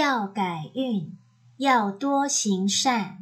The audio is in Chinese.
要改运要多行善。